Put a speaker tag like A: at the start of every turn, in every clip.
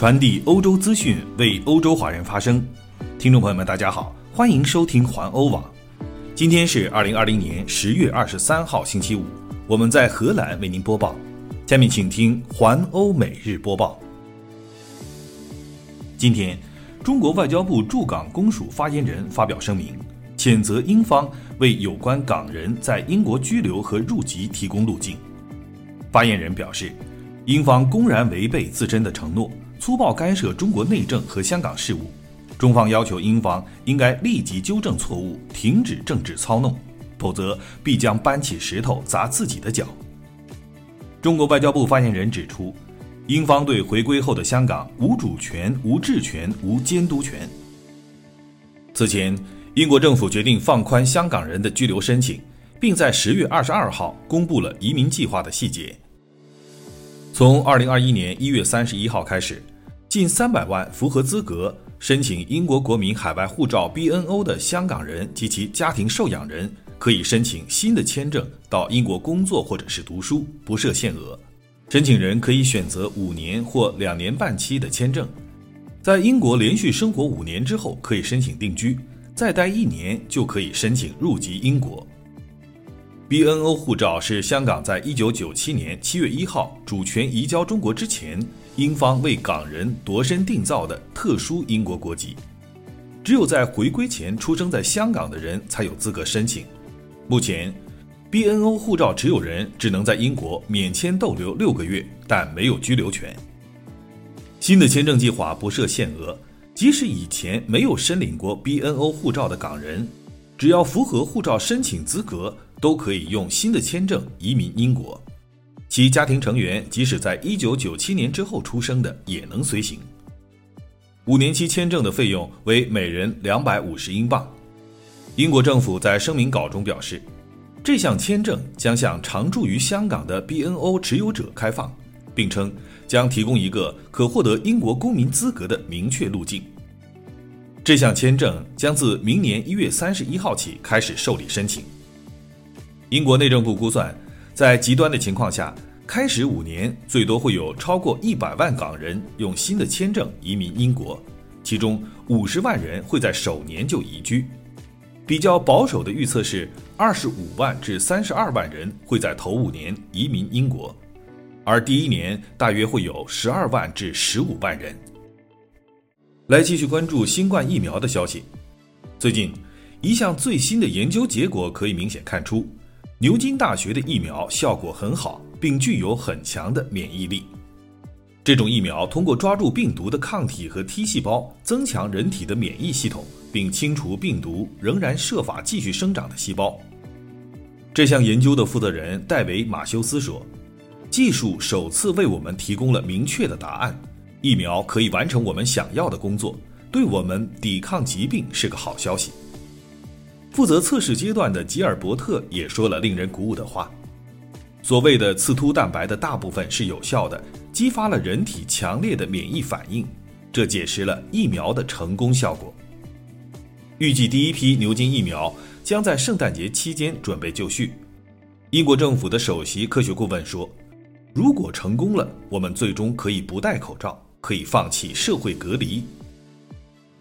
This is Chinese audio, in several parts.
A: 传递欧洲资讯，为欧洲华人发声。听众朋友们，大家好，欢迎收听环欧网。今天是二零二零年十月二十三号，星期五。我们在荷兰为您播报。下面请听环欧每日播报。今天，中国外交部驻港公署发言人发表声明，谴责英方为有关港人在英国居留和入籍提供路径。发言人表示，英方公然违背自身的承诺。粗暴干涉中国内政和香港事务，中方要求英方应该立即纠正错误，停止政治操弄，否则必将搬起石头砸自己的脚。中国外交部发言人指出，英方对回归后的香港无主权、无治权、无监督权。此前，英国政府决定放宽香港人的居留申请，并在十月二十二号公布了移民计划的细节。从二零二一年一月三十一号开始，近三百万符合资格申请英国国民海外护照 （BNO） 的香港人及其家庭受养人，可以申请新的签证到英国工作或者是读书，不设限额。申请人可以选择五年或两年半期的签证，在英国连续生活五年之后可以申请定居，再待一年就可以申请入籍英国。BNO 护照是香港在一九九七年七月一号主权移交中国之前，英方为港人度身订造的特殊英国国籍。只有在回归前出生在香港的人才有资格申请。目前，BNO 护照持有人只能在英国免签逗留六个月，但没有居留权。新的签证计划不设限额，即使以前没有申领过 BNO 护照的港人，只要符合护照申请资格。都可以用新的签证移民英国，其家庭成员即使在一九九七年之后出生的也能随行。五年期签证的费用为每人两百五十英镑。英国政府在声明稿中表示，这项签证将向常驻于香港的 BNO 持有者开放，并称将提供一个可获得英国公民资格的明确路径。这项签证将自明年一月三十一号起开始受理申请。英国内政部估算，在极端的情况下，开始五年最多会有超过一百万港人用新的签证移民英国，其中五十万人会在首年就移居。比较保守的预测是，二十五万至三十二万人会在头五年移民英国，而第一年大约会有十二万至十五万人。来继续关注新冠疫苗的消息。最近，一项最新的研究结果可以明显看出。牛津大学的疫苗效果很好，并具有很强的免疫力。这种疫苗通过抓住病毒的抗体和 T 细胞，增强人体的免疫系统，并清除病毒仍然设法继续生长的细胞。这项研究的负责人戴维·马修斯说：“技术首次为我们提供了明确的答案，疫苗可以完成我们想要的工作，对我们抵抗疾病是个好消息。”负责测试阶段的吉尔伯特也说了令人鼓舞的话：“所谓的刺突蛋白的大部分是有效的，激发了人体强烈的免疫反应，这解释了疫苗的成功效果。”预计第一批牛津疫苗将在圣诞节期间准备就绪。英国政府的首席科学顾问说：“如果成功了，我们最终可以不戴口罩，可以放弃社会隔离。”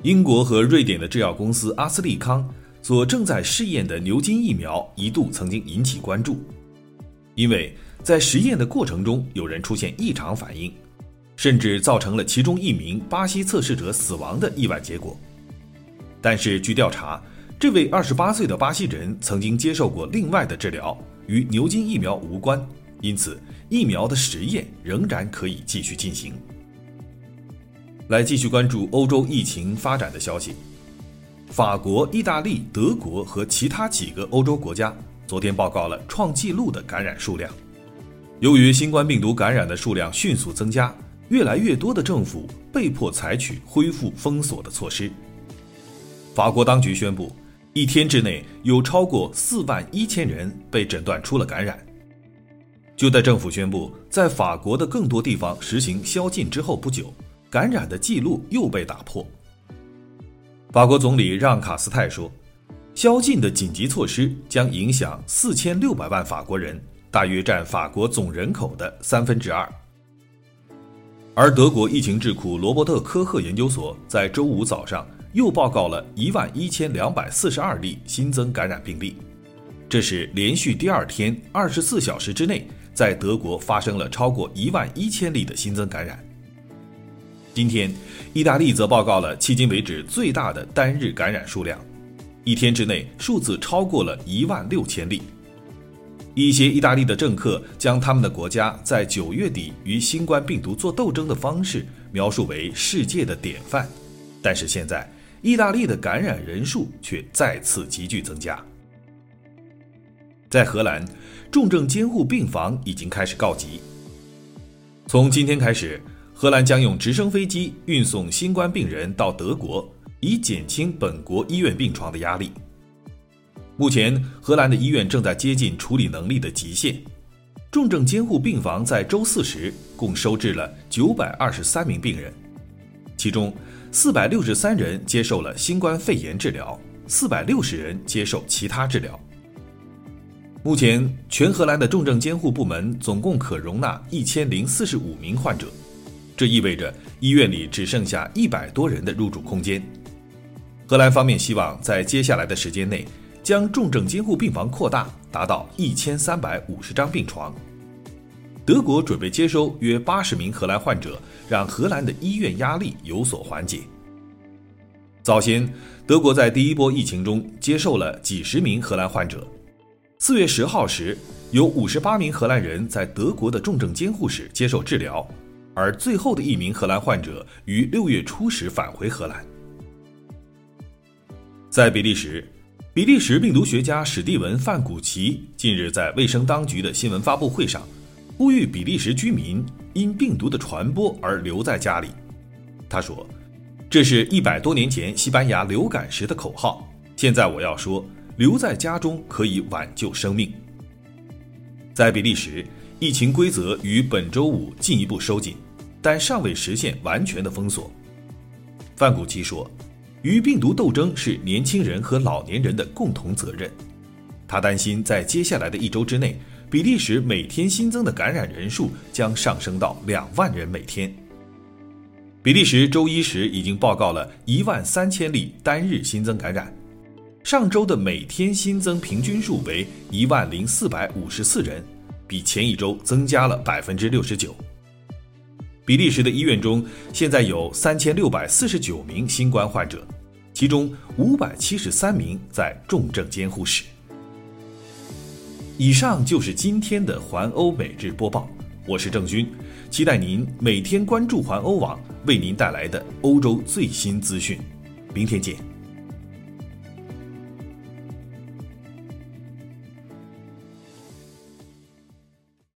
A: 英国和瑞典的制药公司阿斯利康。所正在试验的牛津疫苗一度曾经引起关注，因为在实验的过程中有人出现异常反应，甚至造成了其中一名巴西测试者死亡的意外结果。但是据调查，这位二十八岁的巴西人曾经接受过另外的治疗，与牛津疫苗无关，因此疫苗的实验仍然可以继续进行。来继续关注欧洲疫情发展的消息。法国、意大利、德国和其他几个欧洲国家昨天报告了创纪录的感染数量。由于新冠病毒感染的数量迅速增加，越来越多的政府被迫采取恢复封锁的措施。法国当局宣布，一天之内有超过四万一千人被诊断出了感染。就在政府宣布在法国的更多地方实行宵禁之后不久，感染的记录又被打破。法国总理让·卡斯泰说：“宵禁的紧急措施将影响四千六百万法国人，大约占法国总人口的三分之二。”而德国疫情智库罗伯特科赫研究所在周五早上又报告了一万一千两百四十二例新增感染病例，这是连续第二天二十四小时之内在德国发生了超过一万一千例的新增感染。今天，意大利则报告了迄今为止最大的单日感染数量，一天之内数字超过了一万六千例。一些意大利的政客将他们的国家在九月底与新冠病毒做斗争的方式描述为世界的典范，但是现在意大利的感染人数却再次急剧增加。在荷兰，重症监护病房已经开始告急。从今天开始，荷兰将用直升飞机运送新冠病人到德国，以减轻本国医院病床的压力。目前，荷兰的医院正在接近处理能力的极限。重症监护病房在周四时共收治了九百二十三名病人，其中四百六十三人接受了新冠肺炎治疗，四百六十人接受其他治疗。目前，全荷兰的重症监护部门总共可容纳一千零四十五名患者，这意味着医院里只剩下一百多人的入住空间。荷兰方面希望在接下来的时间内。将重症监护病房扩大，达到一千三百五十张病床。德国准备接收约八十名荷兰患者，让荷兰的医院压力有所缓解。早先，德国在第一波疫情中接受了几十名荷兰患者。四月十号时，有五十八名荷兰人在德国的重症监护室接受治疗，而最后的一名荷兰患者于六月初时返回荷兰。在比利时。比利时病毒学家史蒂文·范古奇近日在卫生当局的新闻发布会上，呼吁比利时居民因病毒的传播而留在家里。他说：“这是一百多年前西班牙流感时的口号，现在我要说，留在家中可以挽救生命。”在比利时，疫情规则于本周五进一步收紧，但尚未实现完全的封锁。范古奇说。与病毒斗争是年轻人和老年人的共同责任。他担心，在接下来的一周之内，比利时每天新增的感染人数将上升到两万人每天。比利时周一时已经报告了一万三千例单日新增感染，上周的每天新增平均数为一万零四百五十四人，比前一周增加了百分之六十九。比利时的医院中现在有三千六百四十九名新冠患者，其中五百七十三名在重症监护室。以上就是今天的环欧每日播报，我是郑军，期待您每天关注环欧网为您带来的欧洲最新资讯，明天见。